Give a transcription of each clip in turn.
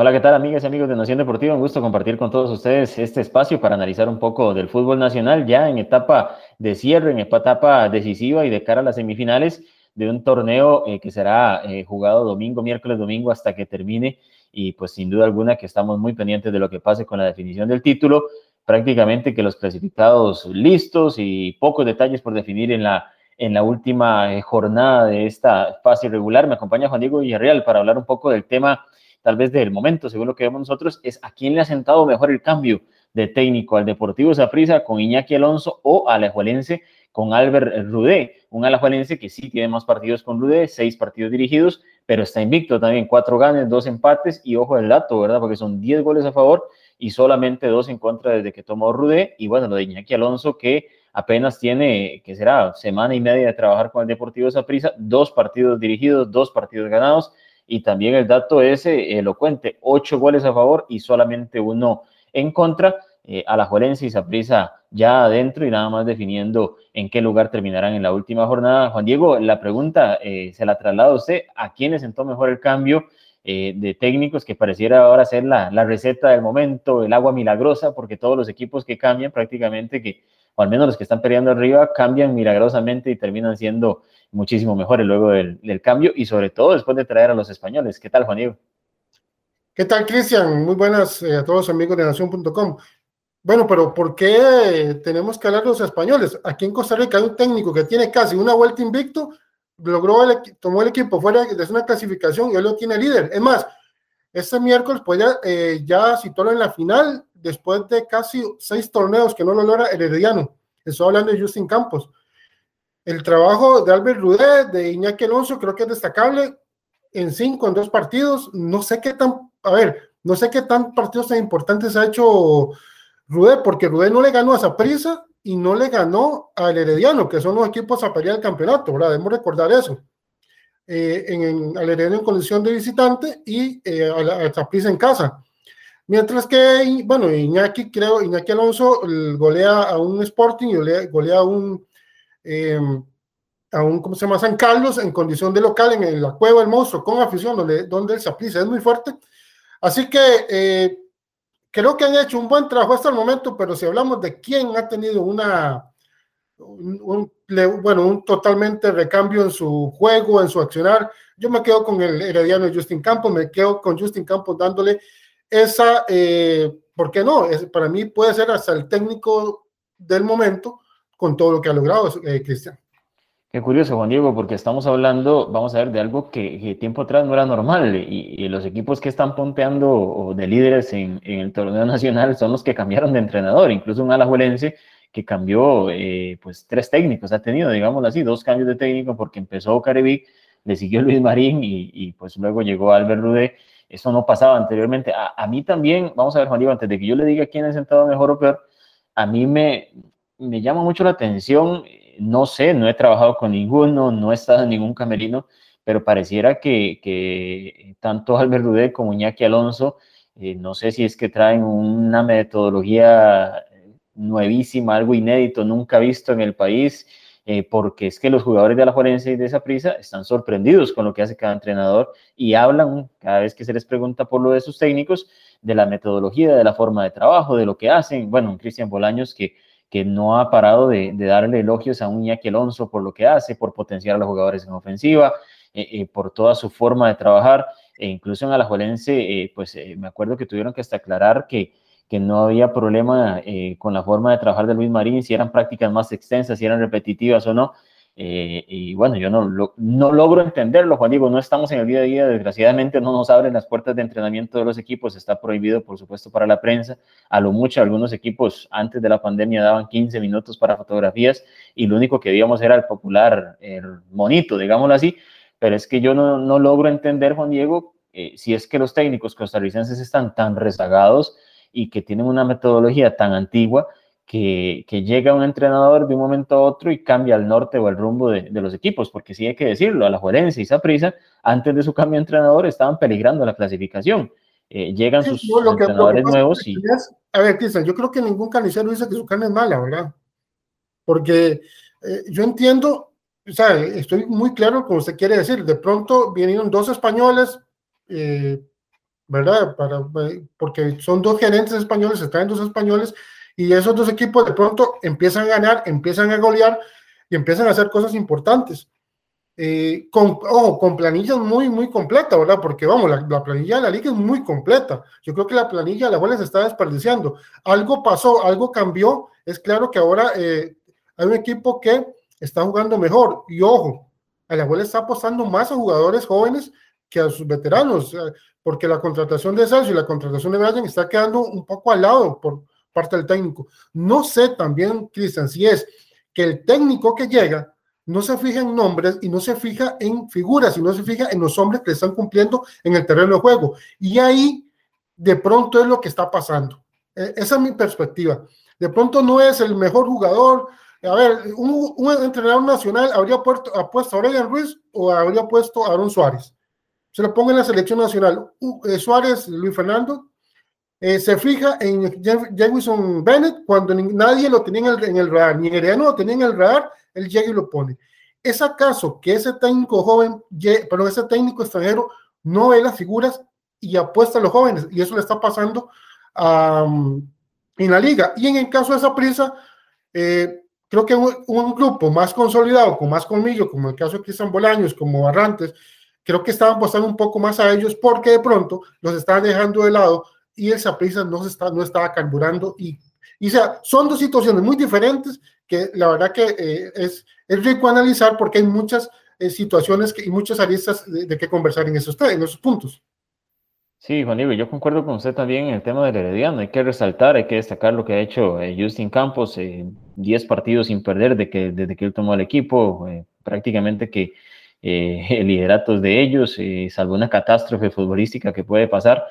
Hola, ¿qué tal amigas y amigos de Nación Deportiva? Un gusto compartir con todos ustedes este espacio para analizar un poco del fútbol nacional ya en etapa de cierre, en etapa decisiva y de cara a las semifinales de un torneo eh, que será eh, jugado domingo, miércoles, domingo hasta que termine y pues sin duda alguna que estamos muy pendientes de lo que pase con la definición del título, prácticamente que los clasificados listos y pocos detalles por definir en la en la última eh, jornada de esta fase regular. Me acompaña Juan Diego Villarreal para hablar un poco del tema tal vez del momento, según lo que vemos nosotros, es a quién le ha sentado mejor el cambio de técnico, al Deportivo Zaprisa con Iñaki Alonso o al Alajuelense con Albert Rudé, un Alajuelense que sí tiene más partidos con Rudé, seis partidos dirigidos, pero está invicto también, cuatro ganes, dos empates y ojo el dato, ¿verdad? Porque son diez goles a favor y solamente dos en contra desde que tomó Rudé. Y bueno, lo de Iñaki Alonso que apenas tiene, que será semana y media de trabajar con el Deportivo Zaprisa, dos partidos dirigidos, dos partidos ganados y también el dato es elocuente, ocho goles a favor y solamente uno en contra. Eh, a la Juelense y Saprisa ya adentro y nada más definiendo en qué lugar terminarán en la última jornada. Juan Diego, la pregunta eh, se la traslado a usted, ¿a quién sentó mejor el cambio eh, de técnicos que pareciera ahora ser la, la, receta del momento, el agua milagrosa, porque todos los equipos que cambian prácticamente, que, al menos los que están peleando arriba, cambian milagrosamente y terminan siendo muchísimo mejores luego del, cambio y sobre todo después de traer a los españoles. ¿Qué tal, Juan Diego? ¿Qué tal, Cristian? Muy buenas a todos amigos de Nación.com. Bueno, pero ¿por qué tenemos que hablar de los españoles? Aquí en Costa Rica hay un técnico que tiene casi una vuelta invicto, logró el, tomó el equipo fuera de una clasificación y él lo tiene líder. Es más, este miércoles pues ya, eh, ya en la final después de casi seis torneos que no lo logra Herediano. Estoy hablando de Justin Campos. El trabajo de Albert Rudé, de Iñaki Alonso, creo que es destacable en cinco, en dos partidos. No sé qué tan, a ver, no sé qué tan partidos tan importantes ha hecho Rudé, porque Rudé no le ganó a Zaprisa y no le ganó al Herediano, que son los equipos a pelear el campeonato, ¿verdad? Debemos recordar eso. Eh, en, al Herediano en condición de visitante y eh, a, Zaprisa en casa. Mientras que, bueno, Iñaki, creo, Iñaki Alonso golea a un Sporting y golea, a un, em, a un, ¿cómo se llama? San Carlos en condición de local en, la Cueva del Monstruo, con afición, donde, donde el Zaprisa es muy fuerte. Así que eh, creo que han hecho un buen trabajo hasta el momento, pero si hablamos de quién ha tenido una, un, bueno, un totalmente recambio en su juego, en su accionar, yo me quedo con el herediano Justin Campos, me quedo con Justin Campos dándole esa, eh, ¿por qué no? Es, para mí puede ser hasta el técnico del momento con todo lo que ha logrado eh, Cristian. Qué curioso, Juan Diego, porque estamos hablando, vamos a ver, de algo que, tiempo atrás no era normal y, los equipos que están ponteando de líderes en, el torneo nacional son los que cambiaron de entrenador, incluso un alajuelense que cambió eh, pues tres técnicos, ha tenido, digámoslo así, dos cambios de técnico porque empezó Carevic, le siguió Luis Marín y, pues luego llegó Albert Rudé, eso no pasaba anteriormente. A, mí también, vamos a ver Juan Diego, antes de que yo le diga quién ha sentado mejor o peor, a mí me, me llama mucho la atención no sé, no he trabajado con ninguno, no he estado en ningún camerino, pero pareciera que, tanto Albert Rudé como Iñaki Alonso, eh, no sé si es que traen una metodología nuevísima, algo inédito, nunca visto en el país, eh, porque es que los jugadores de la Juarense y de esa prisa están sorprendidos con lo que hace cada entrenador y hablan cada vez que se les pregunta por lo de sus técnicos, de la metodología, de la forma de trabajo, de lo que hacen. Bueno, Cristian Bolaños que que no ha parado de, darle elogios a un Iñaki Alonso por lo que hace, por potenciar a los jugadores en ofensiva, eh, eh, por toda su forma de trabajar, e incluso en Alajuelense, pues me acuerdo que tuvieron que hasta aclarar que, que no había problema con la forma de trabajar de Luis Marín, si eran prácticas más extensas, si eran repetitivas o no, eh, y bueno, yo no, no logro entenderlo, Juan Diego, no estamos en el día a día, desgraciadamente no nos abren las puertas de entrenamiento de los equipos, está prohibido, por supuesto, para la prensa. A lo mucho, algunos equipos antes de la pandemia daban 15 minutos para fotografías y lo único que veíamos era el popular, el monito, digámoslo así, pero es que yo no, no logro entender, Juan Diego, eh, si es que los técnicos costarricenses están tan rezagados y que tienen una metodología tan antigua que, llega un entrenador de un momento a otro y cambia el norte o el rumbo de, los equipos, porque sí hay que decirlo, a la Juerense y Saprisa, antes de su cambio de entrenador, estaban peligrando la clasificación. Eh, llegan sus entrenadores nuevos y... a ver, Cristian, yo creo que ningún carnicero dice que su carne es mala, ¿verdad? Porque eh, yo entiendo, o sea, estoy muy claro como usted quiere decir, de pronto vinieron dos españoles, eh, ¿verdad? Para, porque son dos gerentes españoles, están dos españoles, y esos dos equipos de pronto empiezan a ganar, empiezan a golear y empiezan a hacer cosas importantes. Eh, con, ojo, con planillas muy, muy completa, ¿verdad? Porque vamos, la, planilla de la liga es muy completa. Yo creo que la planilla de la buena se está desperdiciando. Algo pasó, algo cambió. Es claro que ahora eh, hay un equipo que está jugando mejor. Y ojo, a la abuela está apostando más a jugadores jóvenes que a sus veteranos, porque la contratación de Sergio y la contratación de Brian está quedando un poco al lado por parte del técnico. No sé también, Cristian, si es que el técnico que llega no se fija en nombres y no se fija en figuras, y no se fija en los hombres que están cumpliendo en el terreno de juego. Y ahí de pronto es lo que está pasando. E, esa es mi perspectiva. De pronto no es el mejor jugador. A ver, un, entrenador nacional habría puesto, puesto a Aurelian Ruiz o habría puesto a Aaron Suárez. Se lo pongo en la selección nacional. Eh, Suárez, Luis Fernando, eh, se fija en Jefferson Bennett cuando nadie lo tenía en el, radar, ni Herediano lo tenía en el radar, él llega y lo pone. ¿Es acaso que ese técnico joven, pero ese técnico extranjero no ve las figuras y apuesta a los jóvenes? Y eso le está pasando en la liga. Y en el caso de esa prisa, eh, creo que un, grupo más consolidado, con más colmillo, como el caso de Cristian Bolaños, como Barrantes, creo que estaban apostando un poco más a ellos porque de pronto los estaban dejando de lado y el Saprissa no, está, no estaba carburando. Y, y sea, son dos situaciones muy diferentes que la verdad que eh, es, es rico analizar porque hay muchas eh, situaciones que, y muchas aristas de, qué conversar en esos, en esos puntos. Sí, Juan Diego, yo concuerdo con usted también en el tema del Herediano. Hay que resaltar, hay que destacar lo que ha hecho eh, Justin Campos, 10 partidos sin perder de que, desde que él tomó el equipo, prácticamente que el liderato es de ellos, salvo una catástrofe futbolística que puede pasar,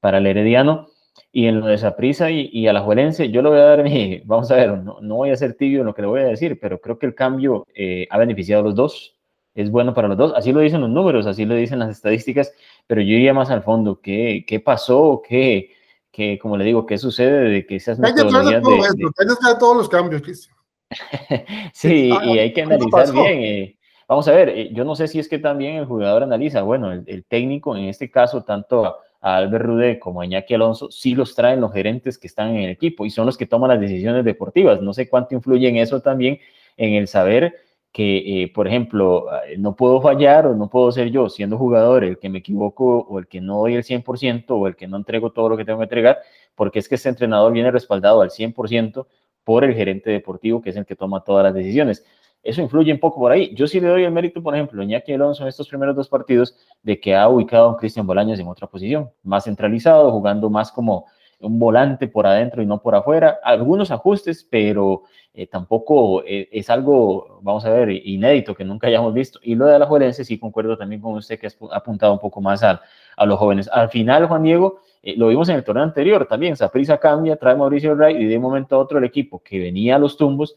para el Herediano. Y en lo de Saprisa y, y a la Juelense, yo le voy a dar mi, vamos a ver, no, no, voy a ser tibio en lo que le voy a decir, pero creo que el cambio eh, ha beneficiado a los dos, es bueno para los dos, así lo dicen los números, así lo dicen las estadísticas, pero yo iría más al fondo, ¿qué, qué pasó? ¿Qué, qué, como le digo, qué sucede de que esas metodologías de, de... todos los cambios, sí, y hay que analizar bien. Eh, vamos a ver, eh, yo no sé si es que también el jugador analiza, bueno, el, técnico en este caso, tanto a Albert Rudé como a Iñaki Alonso, sí los traen los gerentes que están en el equipo y son los que toman las decisiones deportivas. No sé cuánto influye en eso también, en el saber que, eh, por ejemplo, eh, no puedo fallar o no puedo ser yo, siendo jugador, el que me equivoco o el que no doy el 100% o el que no entrego todo lo que tengo que entregar, porque es que este entrenador viene respaldado al 100% por el gerente deportivo, que es el que toma todas las decisiones eso influye un poco por ahí. Yo sí le doy el mérito, por ejemplo, Iñaki Alonso en estos primeros dos partidos, de que ha ubicado a Cristian Bolaños en otra posición, más centralizado, jugando más como un volante por adentro y no por afuera. Algunos ajustes, pero eh, tampoco eh, es algo, vamos a ver, inédito que nunca hayamos visto. Y lo de la Juelense, sí concuerdo también con usted que ha apuntado un poco más a, a los jóvenes. Al final, Juan Diego, eh, lo vimos en el torneo anterior también, Saprisa cambia, trae Mauricio Ray y de un momento a otro el equipo que venía a los tumbos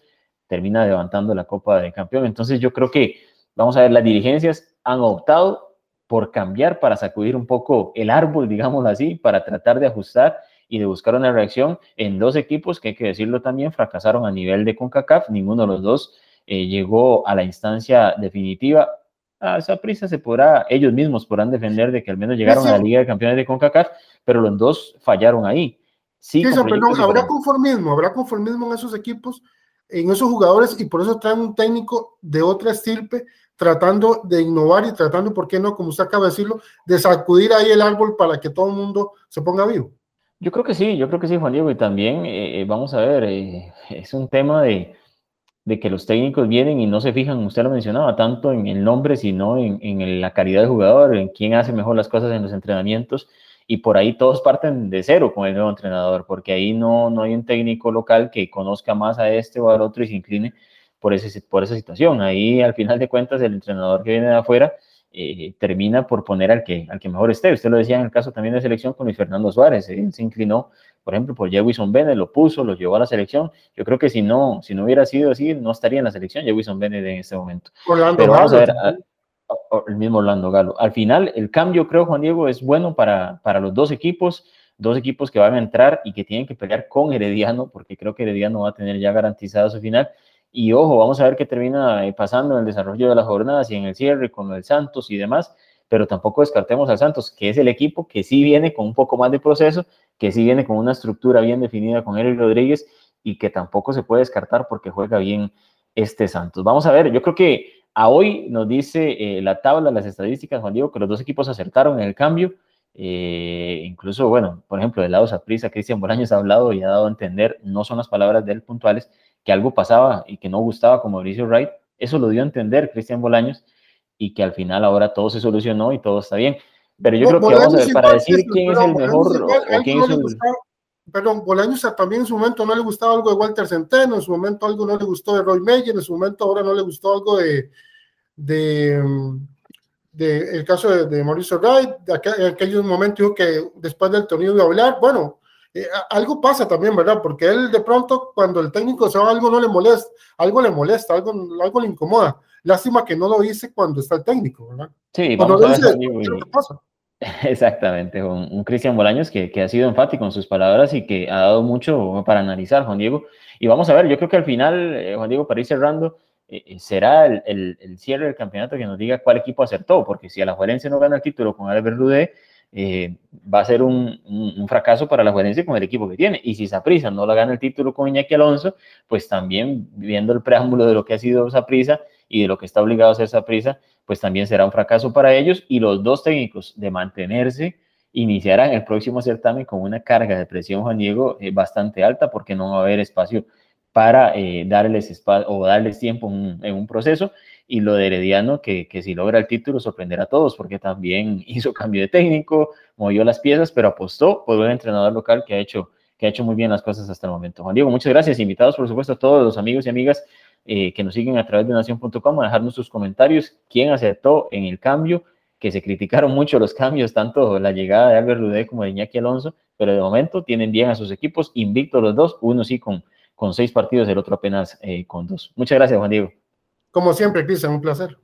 termina levantando la Copa de Campeón. Entonces yo creo que, vamos a ver, las dirigencias han optado por cambiar para sacudir un poco el árbol, digámoslo así, para tratar de ajustar y de buscar una reacción en dos equipos que hay que decirlo también, fracasaron a nivel de CONCACAF, ninguno de los dos eh, llegó a la instancia definitiva. A esa prisa se podrá, ellos mismos podrán defender de que al menos llegaron a la Liga de Campeones de CONCACAF, pero los dos fallaron ahí. Sí, pero habrá conformismo, habrá conformismo en esos equipos en esos jugadores y por eso traen un técnico de otra estirpe tratando de innovar y tratando, ¿por qué no? Como usted acaba de decirlo, de sacudir ahí el árbol para que todo el mundo se ponga vivo. Yo creo que sí, yo creo que sí, Juan Diego, y también eh, eh, vamos a ver, eh, es un tema de, de, que los técnicos vienen y no se fijan, usted lo mencionaba, tanto en el nombre, sino en, en la calidad del jugador, en quién hace mejor las cosas en los entrenamientos y por ahí todos parten de cero con el nuevo entrenador, porque ahí no, no hay un técnico local que conozca más a este o al otro y se incline por, ese, por esa situación. Ahí al final de cuentas el entrenador que viene de afuera eh, termina por poner al que, al que mejor esté. Usted lo decía en el caso también de selección con Luis Fernando Suárez, él se inclinó, por ejemplo, por Jewison Bennett, lo puso, lo llevó a la selección. Yo creo que si no, si no hubiera sido así, no estaría en la selección Jewison Bennett en este momento. Pero vamos a ver, el mismo Orlando Galo. Al final, el cambio, creo, Juan Diego, es bueno para, para los dos equipos, dos equipos que van a entrar y que tienen que pelear con Herediano, porque creo que Herediano va a tener ya garantizado su final. Y ojo, vamos a ver qué termina eh, pasando en el desarrollo de las jornadas y en el cierre con el Santos y demás, pero tampoco descartemos al Santos, que es el equipo que sí viene con un poco más de proceso, que sí viene con una estructura bien definida con Eric Rodríguez y que tampoco se puede descartar porque juega bien este Santos. Vamos a ver, yo creo que a hoy nos dice eh, la tabla, las estadísticas, Juan Diego, que los dos equipos acertaron en el cambio. Eh, incluso, bueno, por ejemplo, del lado Saprisa, Cristian Bolaños ha hablado y ha dado a entender, no son las palabras de él puntuales, que algo pasaba y que no gustaba con Mauricio Wright. Eso lo dio a entender Cristian Bolaños y que al final ahora todo se solucionó y todo está bien. Pero yo creo que vamos a ver, para decir quién es el mejor o quién es el... Perdón, Bolaños también en su momento no le gustaba algo de Walter Centeno, en su momento algo no le gustó de Roy Meyer, en su momento ahora no le gustó algo de, de, de el caso de, de Mauricio Wright, de aquel, en aquel momento dijo que después del torneo iba a hablar, bueno, eh, algo pasa también, ¿verdad? Porque él de pronto cuando el técnico se va algo no le molesta, algo le molesta, algo, algo le incomoda. Lástima que no lo dice cuando está el técnico, ¿verdad? Sí, vamos a ver, ¿qué pasa? Exactamente, un, un Cristian Bolaños que, que, ha sido enfático en sus palabras y que ha dado mucho para analizar, Juan Diego. Y vamos a ver, yo creo que al final, eh, Juan Diego, para ir cerrando, eh, eh será el, el, cierre del campeonato que nos diga cuál equipo acertó, porque si la Juelense no gana el título con Albert Rudé, va a ser un, un, un, fracaso para la Juelense con el equipo que tiene. Y si Saprisa no la gana el título con Iñaki Alonso, pues también viendo el preámbulo de lo que ha sido Saprisa y de lo que está obligado a hacer Saprisa, pues también será un fracaso para ellos y los dos técnicos de mantenerse iniciarán el próximo certamen con una carga de presión, Juan Diego, eh, bastante alta porque no va a haber espacio para eh, darles espacio o darles tiempo en, en, un proceso y lo de Herediano que, que si logra el título sorprenderá a todos porque también hizo cambio de técnico, movió las piezas, pero apostó por un entrenador local que ha hecho que ha hecho muy bien las cosas hasta el momento. Juan Diego, muchas gracias. Invitados, por supuesto, a todos los amigos y amigas eh, que nos siguen a través de nación.com a dejarnos sus comentarios, quién aceptó en el cambio, que se criticaron mucho los cambios, tanto la llegada de Albert Rudé como de Iñaki Alonso, pero de momento tienen bien a sus equipos, invictos los dos, uno sí con, con seis partidos, el otro apenas eh, con dos. Muchas gracias, Juan Diego. Como siempre, Cristian, un placer.